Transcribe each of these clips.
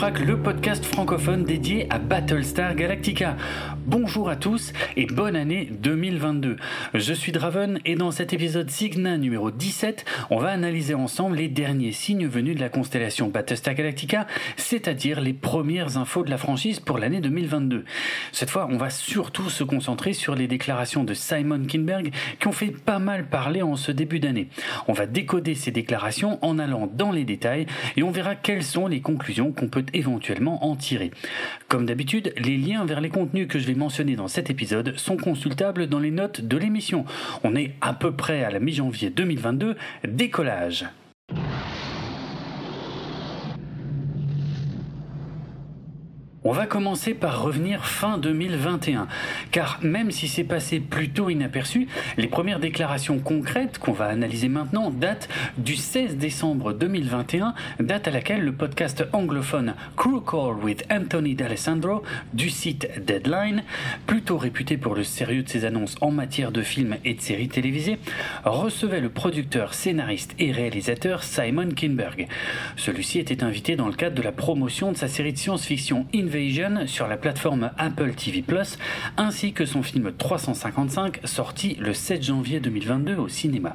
Le podcast francophone dédié à Battlestar Galactica. Bonjour à tous et bonne année 2022. Je suis Draven et dans cet épisode Signa numéro 17, on va analyser ensemble les derniers signes venus de la constellation Battlestar Galactica, c'est-à-dire les premières infos de la franchise pour l'année 2022. Cette fois, on va surtout se concentrer sur les déclarations de Simon Kinberg qui ont fait pas mal parler en ce début d'année. On va décoder ces déclarations en allant dans les détails et on verra quelles sont les conclusions qu'on peut éventuellement en tirer. Comme d'habitude, les liens vers les contenus que je vais mentionner dans cet épisode sont consultables dans les notes de l'émission. On est à peu près à la mi-janvier 2022, décollage. On va commencer par revenir fin 2021, car même si c'est passé plutôt inaperçu, les premières déclarations concrètes qu'on va analyser maintenant datent du 16 décembre 2021, date à laquelle le podcast anglophone Crew Call with Anthony D'Alessandro du site Deadline, plutôt réputé pour le sérieux de ses annonces en matière de films et de séries télévisées, recevait le producteur, scénariste et réalisateur Simon Kinberg. Celui-ci était invité dans le cadre de la promotion de sa série de science-fiction sur la plateforme Apple TV Plus, ainsi que son film 355 sorti le 7 janvier 2022 au cinéma.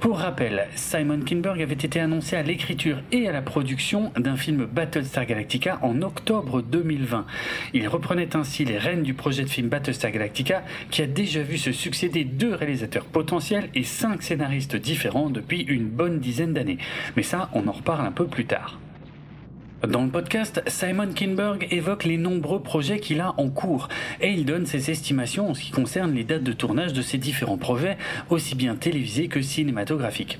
Pour rappel, Simon Kinberg avait été annoncé à l'écriture et à la production d'un film Battlestar Galactica en octobre 2020. Il reprenait ainsi les rênes du projet de film Battlestar Galactica qui a déjà vu se succéder deux réalisateurs potentiels et cinq scénaristes différents depuis une bonne dizaine d'années. Mais ça, on en reparle un peu plus tard. Dans le podcast, Simon Kinberg évoque les nombreux projets qu'il a en cours et il donne ses estimations en ce qui concerne les dates de tournage de ses différents projets, aussi bien télévisés que cinématographiques.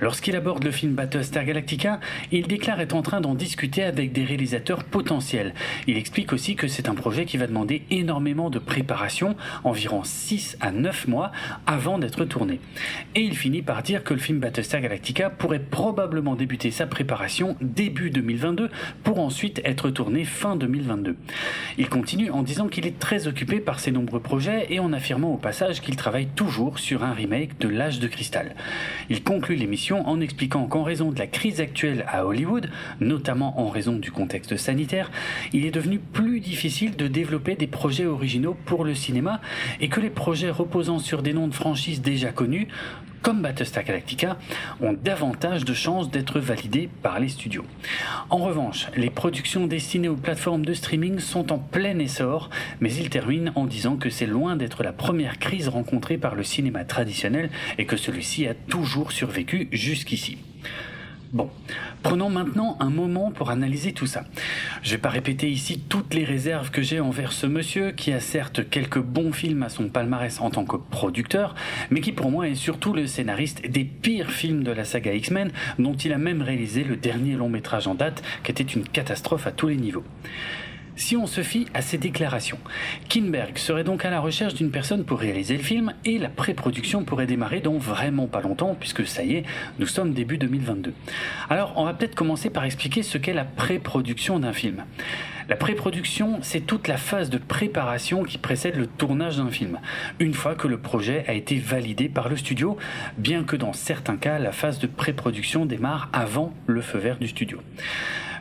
Lorsqu'il aborde le film Battlestar Galactica, il déclare être en train d'en discuter avec des réalisateurs potentiels. Il explique aussi que c'est un projet qui va demander énormément de préparation, environ 6 à 9 mois avant d'être tourné. Et il finit par dire que le film Battlestar Galactica pourrait probablement débuter sa préparation début 2022 pour ensuite être tourné fin 2022. Il continue en disant qu'il est très occupé par ses nombreux projets et en affirmant au passage qu'il travaille toujours sur un remake de L'âge de cristal. Il conclut l'émission en expliquant qu'en raison de la crise actuelle à Hollywood, notamment en raison du contexte sanitaire, il est devenu plus difficile de développer des projets originaux pour le cinéma et que les projets reposant sur des noms de franchises déjà connus, comme Battlestar Galactica, ont davantage de chances d'être validés par les studios. En revanche, les productions destinées aux plateformes de streaming sont en plein essor, mais il termine en disant que c'est loin d'être la première crise rencontrée par le cinéma traditionnel et que celui-ci a toujours survécu jusqu'ici. Bon, prenons maintenant un moment pour analyser tout ça. Je vais pas répéter ici toutes les réserves que j'ai envers ce monsieur qui a certes quelques bons films à son palmarès en tant que producteur, mais qui pour moi est surtout le scénariste des pires films de la saga X-Men, dont il a même réalisé le dernier long métrage en date, qui était une catastrophe à tous les niveaux. Si on se fie à ces déclarations, Kinberg serait donc à la recherche d'une personne pour réaliser le film et la pré-production pourrait démarrer dans vraiment pas longtemps puisque ça y est, nous sommes début 2022. Alors on va peut-être commencer par expliquer ce qu'est la pré-production d'un film. La pré-production, c'est toute la phase de préparation qui précède le tournage d'un film, une fois que le projet a été validé par le studio, bien que dans certains cas, la phase de pré-production démarre avant le feu vert du studio.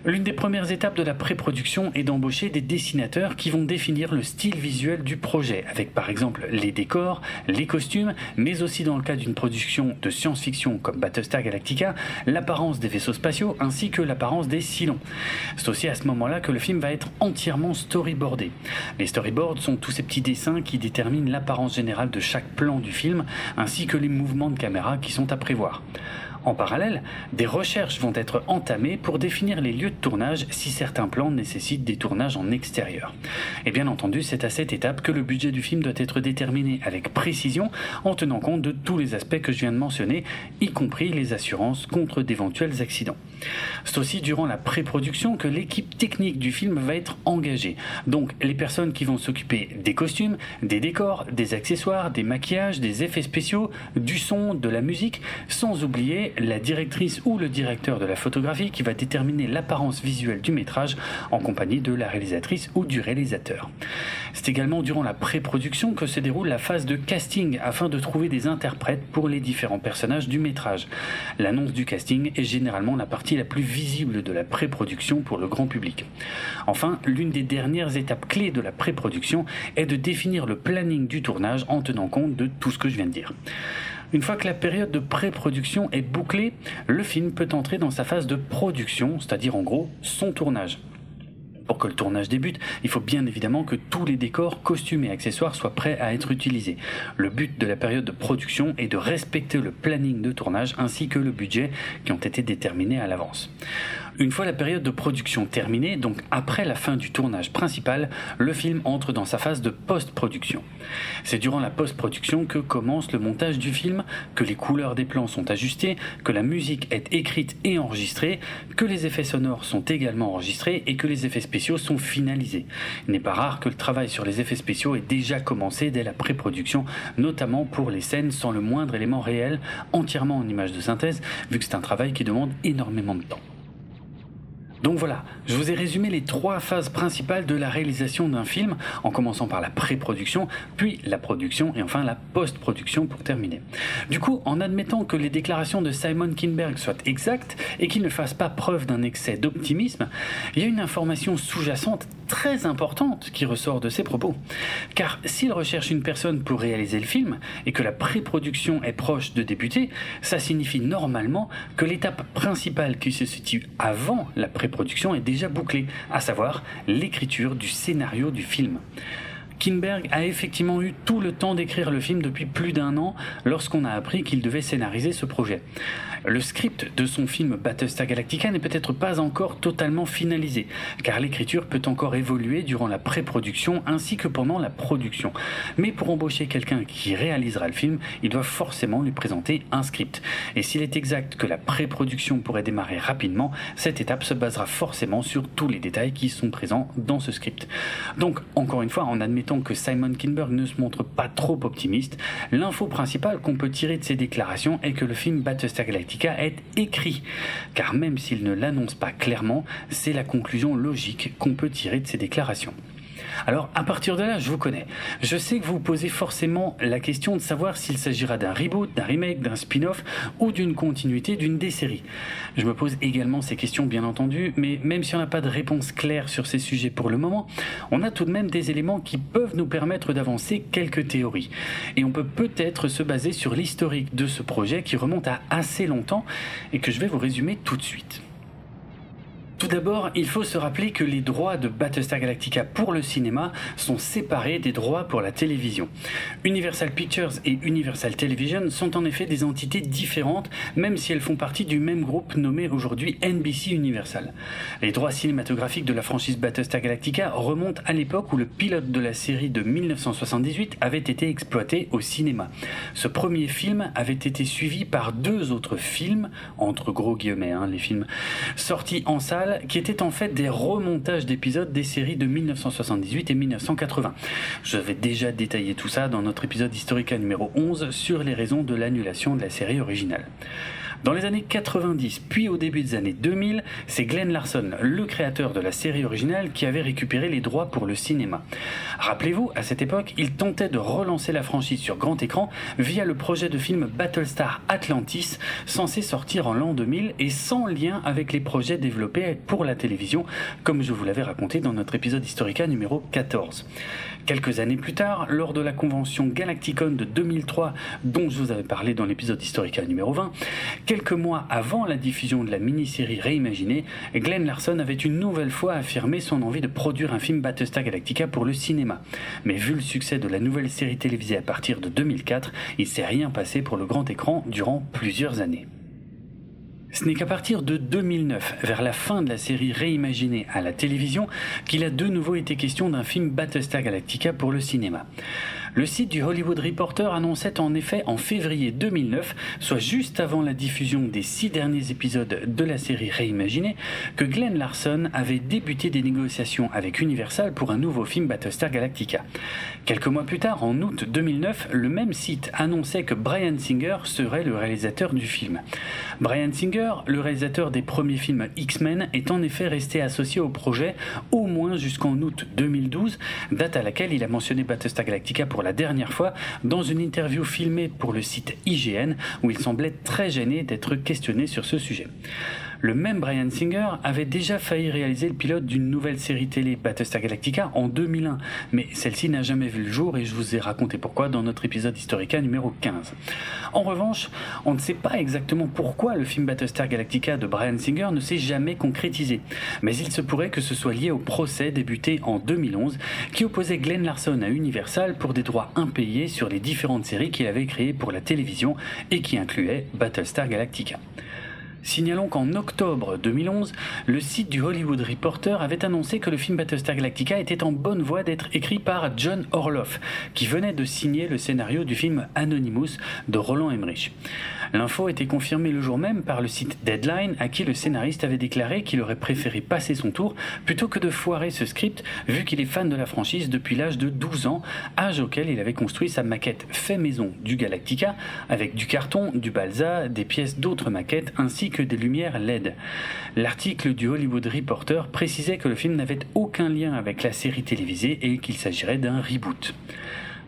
L'une des premières étapes de la pré-production est d'embaucher des dessinateurs qui vont définir le style visuel du projet, avec par exemple les décors, les costumes, mais aussi dans le cas d'une production de science-fiction comme Battlestar Galactica, l'apparence des vaisseaux spatiaux ainsi que l'apparence des silons. C'est aussi à ce moment-là que le film va être entièrement storyboardé. Les storyboards sont tous ces petits dessins qui déterminent l'apparence générale de chaque plan du film, ainsi que les mouvements de caméra qui sont à prévoir. En parallèle, des recherches vont être entamées pour définir les lieux de tournage si certains plans nécessitent des tournages en extérieur. Et bien entendu, c'est à cette étape que le budget du film doit être déterminé avec précision en tenant compte de tous les aspects que je viens de mentionner, y compris les assurances contre d'éventuels accidents. C'est aussi durant la pré-production que l'équipe technique du film va être engagée. Donc les personnes qui vont s'occuper des costumes, des décors, des accessoires, des maquillages, des effets spéciaux, du son, de la musique, sans oublier la directrice ou le directeur de la photographie qui va déterminer l'apparence visuelle du métrage en compagnie de la réalisatrice ou du réalisateur. C'est également durant la pré-production que se déroule la phase de casting afin de trouver des interprètes pour les différents personnages du métrage. L'annonce du casting est généralement la partie la plus visible de la pré-production pour le grand public. Enfin, l'une des dernières étapes clés de la pré-production est de définir le planning du tournage en tenant compte de tout ce que je viens de dire. Une fois que la période de pré-production est bouclée, le film peut entrer dans sa phase de production, c'est-à-dire en gros son tournage. Pour que le tournage débute, il faut bien évidemment que tous les décors, costumes et accessoires soient prêts à être utilisés. Le but de la période de production est de respecter le planning de tournage ainsi que le budget qui ont été déterminés à l'avance. Une fois la période de production terminée, donc après la fin du tournage principal, le film entre dans sa phase de post-production. C'est durant la post-production que commence le montage du film, que les couleurs des plans sont ajustées, que la musique est écrite et enregistrée, que les effets sonores sont également enregistrés et que les effets spéciaux sont finalisés. Il n'est pas rare que le travail sur les effets spéciaux ait déjà commencé dès la pré-production, notamment pour les scènes sans le moindre élément réel, entièrement en images de synthèse, vu que c'est un travail qui demande énormément de temps. Donc voilà, je vous ai résumé les trois phases principales de la réalisation d'un film, en commençant par la pré-production, puis la production et enfin la post-production pour terminer. Du coup, en admettant que les déclarations de Simon Kinberg soient exactes et qu'il ne fasse pas preuve d'un excès d'optimisme, il y a une information sous-jacente très importante qui ressort de ses propos. Car s'il recherche une personne pour réaliser le film et que la pré-production est proche de débuter, ça signifie normalement que l'étape principale qui se situe avant la pré-production est déjà bouclée, à savoir l'écriture du scénario du film. Kinberg a effectivement eu tout le temps d'écrire le film depuis plus d'un an lorsqu'on a appris qu'il devait scénariser ce projet. Le script de son film Battlestar Galactica n'est peut-être pas encore totalement finalisé, car l'écriture peut encore évoluer durant la pré-production ainsi que pendant la production. Mais pour embaucher quelqu'un qui réalisera le film, il doit forcément lui présenter un script. Et s'il est exact que la pré-production pourrait démarrer rapidement, cette étape se basera forcément sur tous les détails qui sont présents dans ce script. Donc, encore une fois, en admettant que Simon Kinberg ne se montre pas trop optimiste, l'info principale qu'on peut tirer de ses déclarations est que le film Battlestar Galactica est écrit, car même s'il ne l'annonce pas clairement, c'est la conclusion logique qu'on peut tirer de ses déclarations. Alors à partir de là, je vous connais. Je sais que vous posez forcément la question de savoir s'il s'agira d'un reboot, d'un remake, d'un spin-off ou d'une continuité d'une des séries. Je me pose également ces questions bien entendu, mais même si on n'a pas de réponse claire sur ces sujets pour le moment, on a tout de même des éléments qui peuvent nous permettre d'avancer quelques théories. Et on peut peut-être se baser sur l'historique de ce projet qui remonte à assez longtemps et que je vais vous résumer tout de suite. Tout d'abord, il faut se rappeler que les droits de Battlestar Galactica pour le cinéma sont séparés des droits pour la télévision. Universal Pictures et Universal Television sont en effet des entités différentes, même si elles font partie du même groupe nommé aujourd'hui NBC Universal. Les droits cinématographiques de la franchise Battlestar Galactica remontent à l'époque où le pilote de la série de 1978 avait été exploité au cinéma. Ce premier film avait été suivi par deux autres films, entre gros guillemets, hein, les films, sortis en salle qui étaient en fait des remontages d'épisodes des séries de 1978 et 1980. Je vais déjà détailler tout ça dans notre épisode Historica numéro 11 sur les raisons de l'annulation de la série originale. Dans les années 90, puis au début des années 2000, c'est Glenn Larson, le créateur de la série originale, qui avait récupéré les droits pour le cinéma. Rappelez-vous, à cette époque, il tentait de relancer la franchise sur grand écran via le projet de film Battlestar Atlantis, censé sortir en l'an 2000 et sans lien avec les projets développés pour la télévision, comme je vous l'avais raconté dans notre épisode Historica numéro 14. Quelques années plus tard, lors de la convention Galacticon de 2003, dont je vous avais parlé dans l'épisode Historica numéro 20, quelques mois avant la diffusion de la mini-série réimaginée, Glenn Larson avait une nouvelle fois affirmé son envie de produire un film Battlestar Galactica pour le cinéma. Mais vu le succès de la nouvelle série télévisée à partir de 2004, il s'est rien passé pour le grand écran durant plusieurs années. Ce n'est qu'à partir de 2009, vers la fin de la série réimaginée à la télévision, qu'il a de nouveau été question d'un film Battlestar Galactica pour le cinéma. Le site du Hollywood Reporter annonçait en effet en février 2009, soit juste avant la diffusion des six derniers épisodes de la série réimaginée, que Glenn Larson avait débuté des négociations avec Universal pour un nouveau film Battlestar Galactica. Quelques mois plus tard, en août 2009, le même site annonçait que Brian Singer serait le réalisateur du film. Brian Singer, le réalisateur des premiers films X-Men, est en effet resté associé au projet au moins jusqu'en août 2012, date à laquelle il a mentionné Battlestar Galactica la dernière fois dans une interview filmée pour le site IGN où il semblait très gêné d'être questionné sur ce sujet. Le même Brian Singer avait déjà failli réaliser le pilote d'une nouvelle série télé Battlestar Galactica en 2001, mais celle-ci n'a jamais vu le jour et je vous ai raconté pourquoi dans notre épisode Historica numéro 15. En revanche, on ne sait pas exactement pourquoi le film Battlestar Galactica de Brian Singer ne s'est jamais concrétisé, mais il se pourrait que ce soit lié au procès débuté en 2011 qui opposait Glenn Larson à Universal pour des droits impayés sur les différentes séries qu'il avait créées pour la télévision et qui incluaient Battlestar Galactica. Signalons qu'en octobre 2011, le site du Hollywood Reporter avait annoncé que le film Battlestar Galactica était en bonne voie d'être écrit par John Orloff, qui venait de signer le scénario du film Anonymous de Roland Emmerich. L'info était confirmée le jour même par le site Deadline, à qui le scénariste avait déclaré qu'il aurait préféré passer son tour plutôt que de foirer ce script, vu qu'il est fan de la franchise depuis l'âge de 12 ans, âge auquel il avait construit sa maquette fait maison du Galactica, avec du carton, du balsa, des pièces d'autres maquettes, ainsi que des lumières LED. L'article du Hollywood Reporter précisait que le film n'avait aucun lien avec la série télévisée et qu'il s'agirait d'un reboot.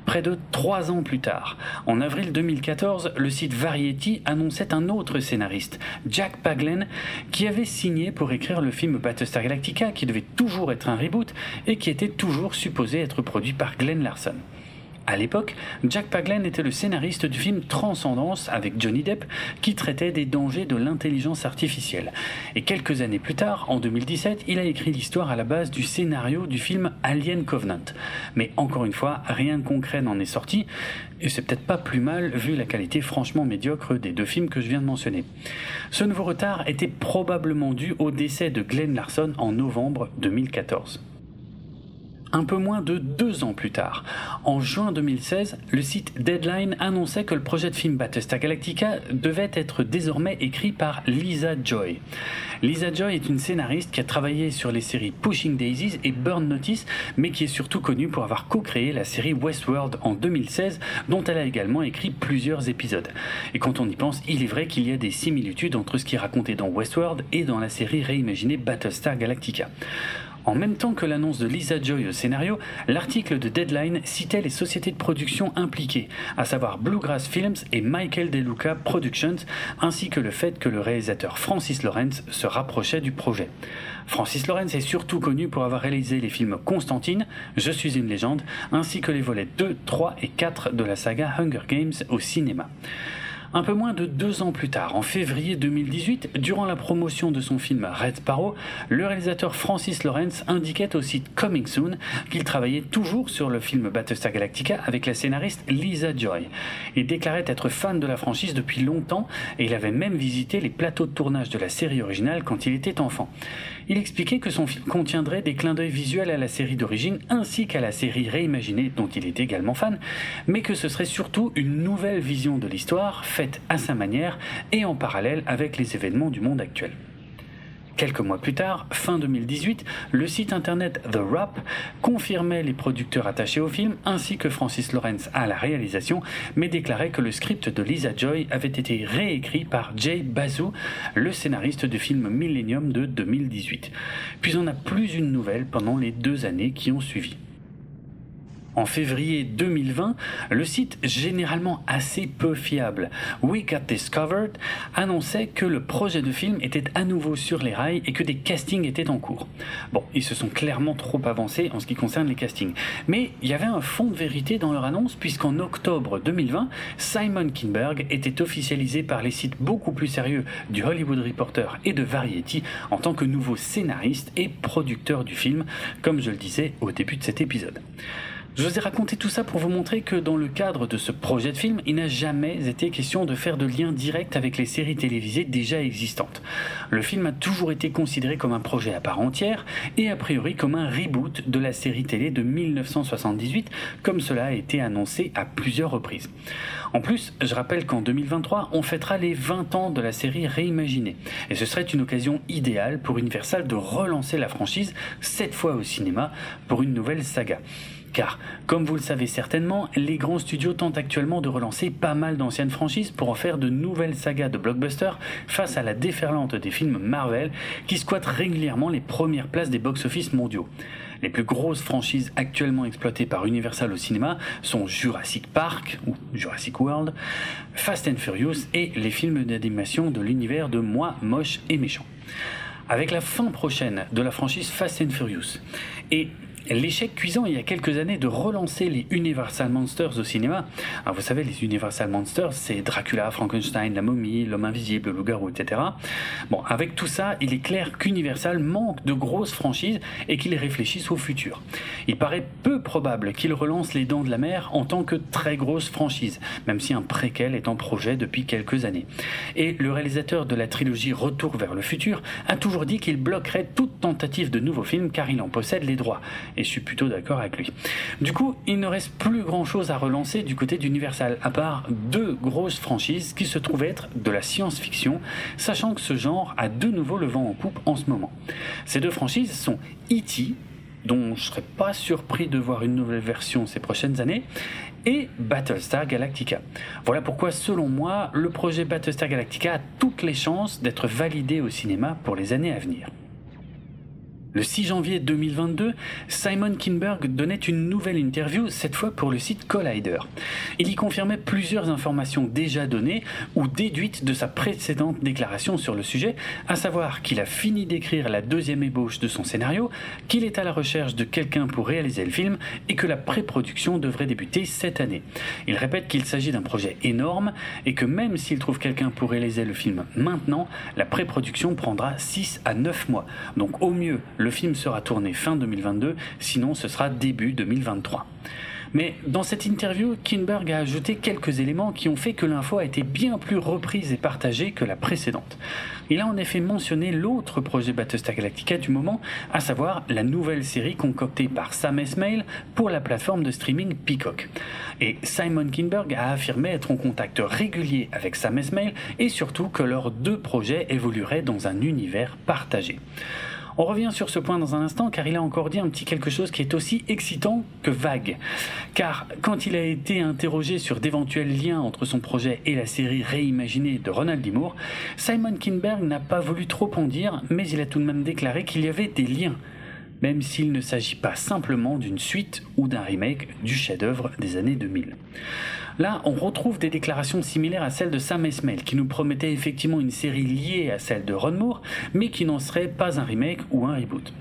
Près de trois ans plus tard, en avril 2014, le site Variety annonçait un autre scénariste, Jack Paglen, qui avait signé pour écrire le film Battlestar Galactica, qui devait toujours être un reboot et qui était toujours supposé être produit par Glenn Larson. À l'époque, Jack Paglen était le scénariste du film Transcendance avec Johnny Depp qui traitait des dangers de l'intelligence artificielle. Et quelques années plus tard, en 2017, il a écrit l'histoire à la base du scénario du film Alien Covenant. Mais encore une fois, rien de concret n'en est sorti, et c'est peut-être pas plus mal vu la qualité franchement médiocre des deux films que je viens de mentionner. Ce nouveau retard était probablement dû au décès de Glenn Larson en novembre 2014 un peu moins de deux ans plus tard. En juin 2016, le site Deadline annonçait que le projet de film Battlestar Galactica devait être désormais écrit par Lisa Joy. Lisa Joy est une scénariste qui a travaillé sur les séries Pushing Daisies et Burn Notice, mais qui est surtout connue pour avoir co-créé la série Westworld en 2016, dont elle a également écrit plusieurs épisodes. Et quand on y pense, il est vrai qu'il y a des similitudes entre ce qui est raconté dans Westworld et dans la série réimaginée Battlestar Galactica. En même temps que l'annonce de Lisa Joy au scénario, l'article de Deadline citait les sociétés de production impliquées, à savoir Bluegrass Films et Michael DeLuca Productions, ainsi que le fait que le réalisateur Francis Lawrence se rapprochait du projet. Francis Lawrence est surtout connu pour avoir réalisé les films Constantine, Je suis une légende, ainsi que les volets 2, 3 et 4 de la saga Hunger Games au cinéma. Un peu moins de deux ans plus tard, en février 2018, durant la promotion de son film Red Sparrow, le réalisateur Francis Lawrence indiquait au site Coming Soon qu'il travaillait toujours sur le film Battlestar Galactica avec la scénariste Lisa Joy. Il déclarait être fan de la franchise depuis longtemps et il avait même visité les plateaux de tournage de la série originale quand il était enfant. Il expliquait que son film contiendrait des clins d'œil visuels à la série d'origine ainsi qu'à la série réimaginée dont il était également fan, mais que ce serait surtout une nouvelle vision de l'histoire faite à sa manière et en parallèle avec les événements du monde actuel. Quelques mois plus tard, fin 2018, le site internet The Wrap confirmait les producteurs attachés au film ainsi que Francis Lawrence à la réalisation, mais déclarait que le script de Lisa Joy avait été réécrit par Jay Bazou, le scénariste du film Millennium de 2018. Puis on n'a plus une nouvelle pendant les deux années qui ont suivi. En février 2020, le site généralement assez peu fiable We Got Discovered annonçait que le projet de film était à nouveau sur les rails et que des castings étaient en cours. Bon, ils se sont clairement trop avancés en ce qui concerne les castings. Mais il y avait un fond de vérité dans leur annonce puisqu'en octobre 2020, Simon Kinberg était officialisé par les sites beaucoup plus sérieux du Hollywood Reporter et de Variety en tant que nouveau scénariste et producteur du film, comme je le disais au début de cet épisode. Je vous ai raconté tout ça pour vous montrer que dans le cadre de ce projet de film, il n'a jamais été question de faire de lien direct avec les séries télévisées déjà existantes. Le film a toujours été considéré comme un projet à part entière et a priori comme un reboot de la série télé de 1978, comme cela a été annoncé à plusieurs reprises. En plus, je rappelle qu'en 2023, on fêtera les 20 ans de la série réimaginée, et ce serait une occasion idéale pour Universal de relancer la franchise, cette fois au cinéma, pour une nouvelle saga. Car, comme vous le savez certainement, les grands studios tentent actuellement de relancer pas mal d'anciennes franchises pour en faire de nouvelles sagas de blockbusters face à la déferlante des films Marvel qui squattent régulièrement les premières places des box-office mondiaux. Les plus grosses franchises actuellement exploitées par Universal au cinéma sont Jurassic Park ou Jurassic World, Fast and Furious et les films d'animation de l'univers de Moi, Moche et Méchant. Avec la fin prochaine de la franchise Fast and Furious et l'échec cuisant il y a quelques années de relancer les Universal Monsters au cinéma. Vous savez, les Universal Monsters, c'est Dracula, Frankenstein, la momie, l'homme invisible, le loup-garou, etc. Bon, avec tout ça, il est clair qu'Universal manque de grosses franchises et qu'il réfléchisse au futur. Il paraît peu probable qu'il relance les Dents de la Mer en tant que très grosse franchise, même si un préquel est en projet depuis quelques années. Et le réalisateur de la trilogie Retour vers le futur a toujours dit qu'il bloquerait toute tentative de nouveau film car il en possède les droits et je suis plutôt d'accord avec lui. Du coup, il ne reste plus grand chose à relancer du côté d'Universal, à part deux grosses franchises qui se trouvent être de la science-fiction, sachant que ce genre a de nouveau le vent en poupe en ce moment. Ces deux franchises sont E.T., dont je serais pas surpris de voir une nouvelle version ces prochaines années, et Battlestar Galactica. Voilà pourquoi, selon moi, le projet Battlestar Galactica a toutes les chances d'être validé au cinéma pour les années à venir. Le 6 janvier 2022, Simon Kinberg donnait une nouvelle interview, cette fois pour le site Collider. Il y confirmait plusieurs informations déjà données ou déduites de sa précédente déclaration sur le sujet, à savoir qu'il a fini d'écrire la deuxième ébauche de son scénario, qu'il est à la recherche de quelqu'un pour réaliser le film et que la pré-production devrait débuter cette année. Il répète qu'il s'agit d'un projet énorme et que même s'il trouve quelqu'un pour réaliser le film maintenant, la pré-production prendra 6 à 9 mois. Donc au mieux, film sera tourné fin 2022, sinon ce sera début 2023. Mais dans cette interview, Kinberg a ajouté quelques éléments qui ont fait que l'info a été bien plus reprise et partagée que la précédente. Il a en effet mentionné l'autre projet Battlestar Galactica du moment, à savoir la nouvelle série concoctée par Sam Esmail pour la plateforme de streaming Peacock. Et Simon Kinberg a affirmé être en contact régulier avec Sam Esmail et surtout que leurs deux projets évolueraient dans un univers partagé. On revient sur ce point dans un instant car il a encore dit un petit quelque chose qui est aussi excitant que vague. Car quand il a été interrogé sur d'éventuels liens entre son projet et la série réimaginée de Ronald D. Moore, Simon Kinberg n'a pas voulu trop en dire, mais il a tout de même déclaré qu'il y avait des liens même s'il ne s'agit pas simplement d'une suite ou d'un remake du chef-d'œuvre des années 2000. Là, on retrouve des déclarations similaires à celles de Sam Esmail, qui nous promettait effectivement une série liée à celle de Ron Moore, mais qui n'en serait pas un remake ou un reboot.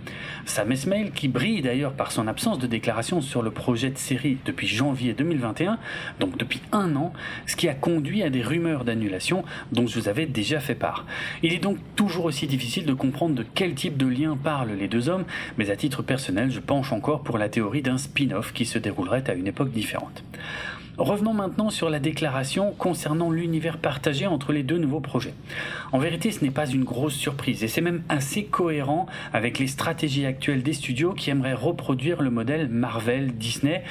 Sam Esmail, qui brille d'ailleurs par son absence de déclaration sur le projet de série depuis janvier 2021, donc depuis un an, ce qui a conduit à des rumeurs d'annulation dont je vous avais déjà fait part. Il est donc toujours aussi difficile de comprendre de quel type de lien parlent les deux hommes, mais à titre personnel, je penche encore pour la théorie d'un spin-off qui se déroulerait à une époque différente. Revenons maintenant sur la déclaration concernant l'univers partagé entre les deux nouveaux projets. En vérité, ce n'est pas une grosse surprise et c'est même assez cohérent avec les stratégies actuelles des studios qui aimeraient reproduire le modèle Marvel-Disney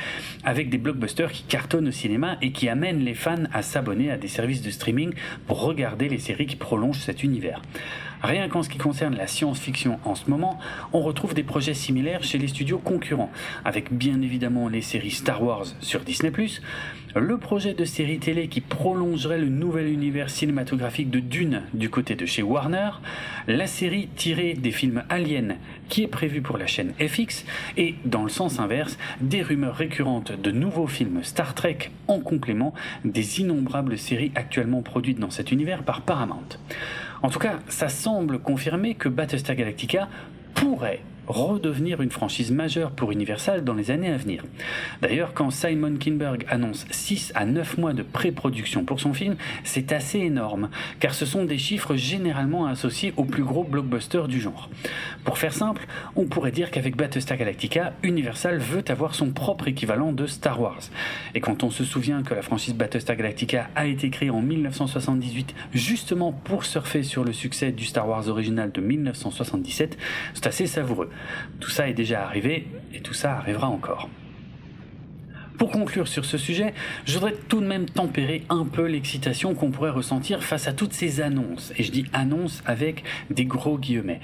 avec des blockbusters qui cartonnent au cinéma et qui amènent les fans à s'abonner à des services de streaming pour regarder les séries qui prolongent cet univers. Rien qu'en ce qui concerne la science-fiction en ce moment, on retrouve des projets similaires chez les studios concurrents, avec bien évidemment les séries Star Wars sur Disney ⁇ le projet de série télé qui prolongerait le nouvel univers cinématographique de Dune du côté de chez Warner, la série tirée des films Alien qui est prévue pour la chaîne FX, et dans le sens inverse, des rumeurs récurrentes de nouveaux films Star Trek en complément des innombrables séries actuellement produites dans cet univers par Paramount. En tout cas, ça semble confirmer que Battlestar Galactica pourrait redevenir une franchise majeure pour Universal dans les années à venir. D'ailleurs, quand Simon Kinberg annonce 6 à 9 mois de pré-production pour son film, c'est assez énorme, car ce sont des chiffres généralement associés aux plus gros blockbusters du genre. Pour faire simple, on pourrait dire qu'avec Battlestar Galactica, Universal veut avoir son propre équivalent de Star Wars. Et quand on se souvient que la franchise Battlestar Galactica a été créée en 1978 justement pour surfer sur le succès du Star Wars original de 1977, c'est assez savoureux. Tout ça est déjà arrivé et tout ça arrivera encore. Pour conclure sur ce sujet, je voudrais tout de même tempérer un peu l'excitation qu'on pourrait ressentir face à toutes ces annonces. Et je dis annonces avec des gros guillemets.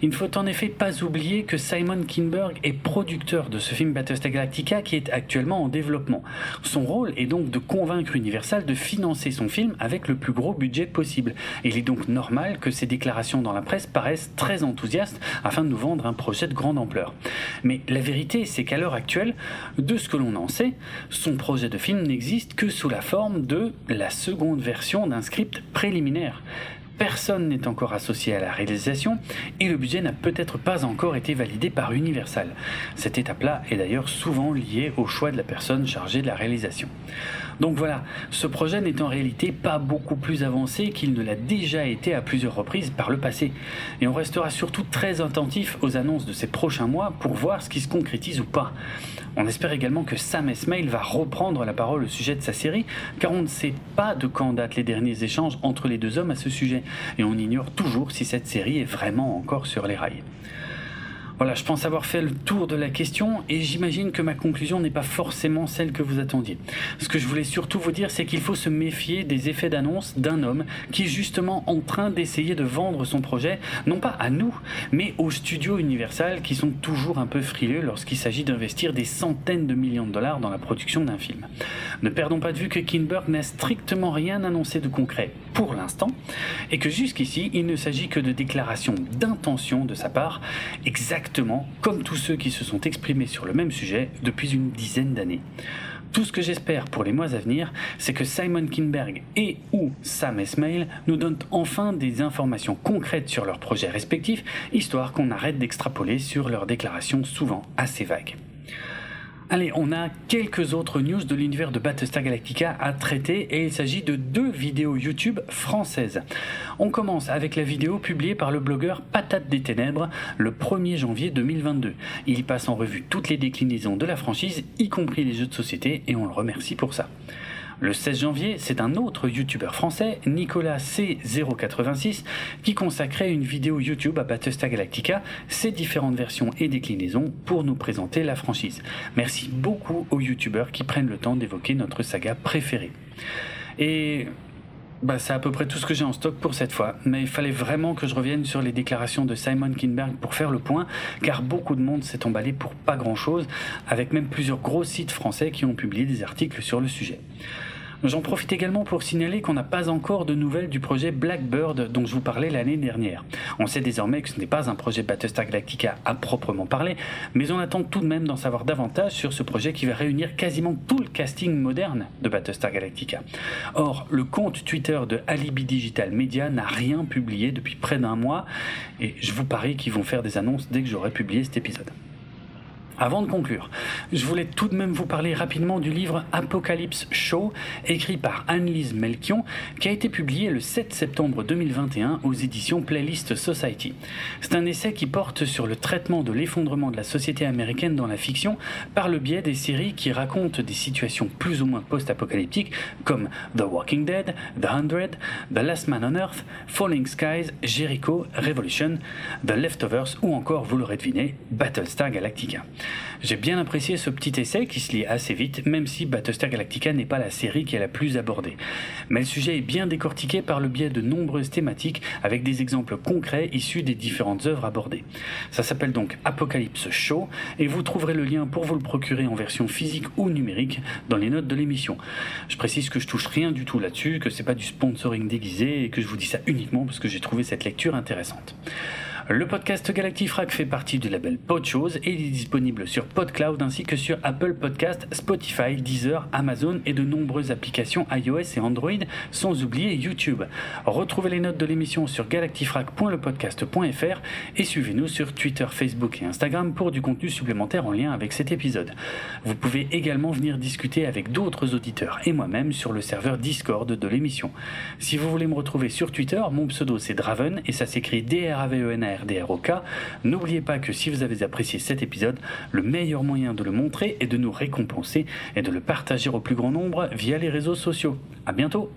Il ne faut en effet pas oublier que Simon Kinberg est producteur de ce film Battlestar Galactica qui est actuellement en développement. Son rôle est donc de convaincre Universal de financer son film avec le plus gros budget possible. Il est donc normal que ses déclarations dans la presse paraissent très enthousiastes afin de nous vendre un projet de grande ampleur. Mais la vérité, c'est qu'à l'heure actuelle, de ce que l'on en sait, son projet de film n'existe que sous la forme de la seconde version d'un script préliminaire. Personne n'est encore associé à la réalisation et le budget n'a peut-être pas encore été validé par Universal. Cette étape-là est d'ailleurs souvent liée au choix de la personne chargée de la réalisation. Donc voilà, ce projet n'est en réalité pas beaucoup plus avancé qu'il ne l'a déjà été à plusieurs reprises par le passé. Et on restera surtout très attentif aux annonces de ces prochains mois pour voir ce qui se concrétise ou pas. On espère également que Sam Esmail va reprendre la parole au sujet de sa série, car on ne sait pas de quand datent les derniers échanges entre les deux hommes à ce sujet, et on ignore toujours si cette série est vraiment encore sur les rails. Voilà, je pense avoir fait le tour de la question et j'imagine que ma conclusion n'est pas forcément celle que vous attendiez. Ce que je voulais surtout vous dire, c'est qu'il faut se méfier des effets d'annonce d'un homme qui est justement en train d'essayer de vendre son projet, non pas à nous, mais aux studios Universal qui sont toujours un peu frileux lorsqu'il s'agit d'investir des centaines de millions de dollars dans la production d'un film. Ne perdons pas de vue que Kinberg n'a strictement rien annoncé de concret pour l'instant et que jusqu'ici, il ne s'agit que de déclarations d'intention de sa part, exactement comme tous ceux qui se sont exprimés sur le même sujet depuis une dizaine d'années. Tout ce que j'espère pour les mois à venir, c'est que Simon Kinberg et ou Sam Esmail nous donnent enfin des informations concrètes sur leurs projets respectifs, histoire qu'on arrête d'extrapoler sur leurs déclarations souvent assez vagues. Allez, on a quelques autres news de l'univers de Battlestar Galactica à traiter et il s'agit de deux vidéos YouTube françaises. On commence avec la vidéo publiée par le blogueur Patate des Ténèbres le 1er janvier 2022. Il passe en revue toutes les déclinaisons de la franchise, y compris les jeux de société, et on le remercie pour ça. Le 16 janvier, c'est un autre youtubeur français, Nicolas C086, qui consacrait une vidéo YouTube à Battlestar Galactica, ses différentes versions et déclinaisons pour nous présenter la franchise. Merci beaucoup aux youtubeurs qui prennent le temps d'évoquer notre saga préférée. Et bah, c'est à peu près tout ce que j'ai en stock pour cette fois, mais il fallait vraiment que je revienne sur les déclarations de Simon Kinberg pour faire le point, car beaucoup de monde s'est emballé pour pas grand chose, avec même plusieurs gros sites français qui ont publié des articles sur le sujet. J'en profite également pour signaler qu'on n'a pas encore de nouvelles du projet Blackbird dont je vous parlais l'année dernière. On sait désormais que ce n'est pas un projet Battlestar Galactica à proprement parler, mais on attend tout de même d'en savoir davantage sur ce projet qui va réunir quasiment tout le casting moderne de Battlestar Galactica. Or, le compte Twitter de Alibi Digital Media n'a rien publié depuis près d'un mois, et je vous parie qu'ils vont faire des annonces dès que j'aurai publié cet épisode. Avant de conclure, je voulais tout de même vous parler rapidement du livre Apocalypse Show, écrit par Anne-Lise Melchion, qui a été publié le 7 septembre 2021 aux éditions Playlist Society. C'est un essai qui porte sur le traitement de l'effondrement de la société américaine dans la fiction par le biais des séries qui racontent des situations plus ou moins post-apocalyptiques comme The Walking Dead, The Hundred, The Last Man on Earth, Falling Skies, Jericho, Revolution, The Leftovers ou encore, vous l'aurez deviné, Battlestar Galactica. J'ai bien apprécié ce petit essai qui se lit assez vite, même si Battlestar Galactica n'est pas la série qui est la plus abordée. Mais le sujet est bien décortiqué par le biais de nombreuses thématiques avec des exemples concrets issus des différentes œuvres abordées. Ça s'appelle donc Apocalypse Show et vous trouverez le lien pour vous le procurer en version physique ou numérique dans les notes de l'émission. Je précise que je touche rien du tout là-dessus, que c'est pas du sponsoring déguisé et que je vous dis ça uniquement parce que j'ai trouvé cette lecture intéressante. Le podcast Galactifrac fait partie du label Podchose et il est disponible sur PodCloud ainsi que sur Apple Podcast, Spotify, Deezer, Amazon et de nombreuses applications iOS et Android, sans oublier YouTube. Retrouvez les notes de l'émission sur galactifrac.lepodcast.fr et suivez-nous sur Twitter, Facebook et Instagram pour du contenu supplémentaire en lien avec cet épisode. Vous pouvez également venir discuter avec d'autres auditeurs et moi-même sur le serveur Discord de l'émission. Si vous voulez me retrouver sur Twitter, mon pseudo c'est Draven et ça s'écrit N'oubliez pas que si vous avez apprécié cet épisode, le meilleur moyen de le montrer est de nous récompenser et de le partager au plus grand nombre via les réseaux sociaux. À bientôt!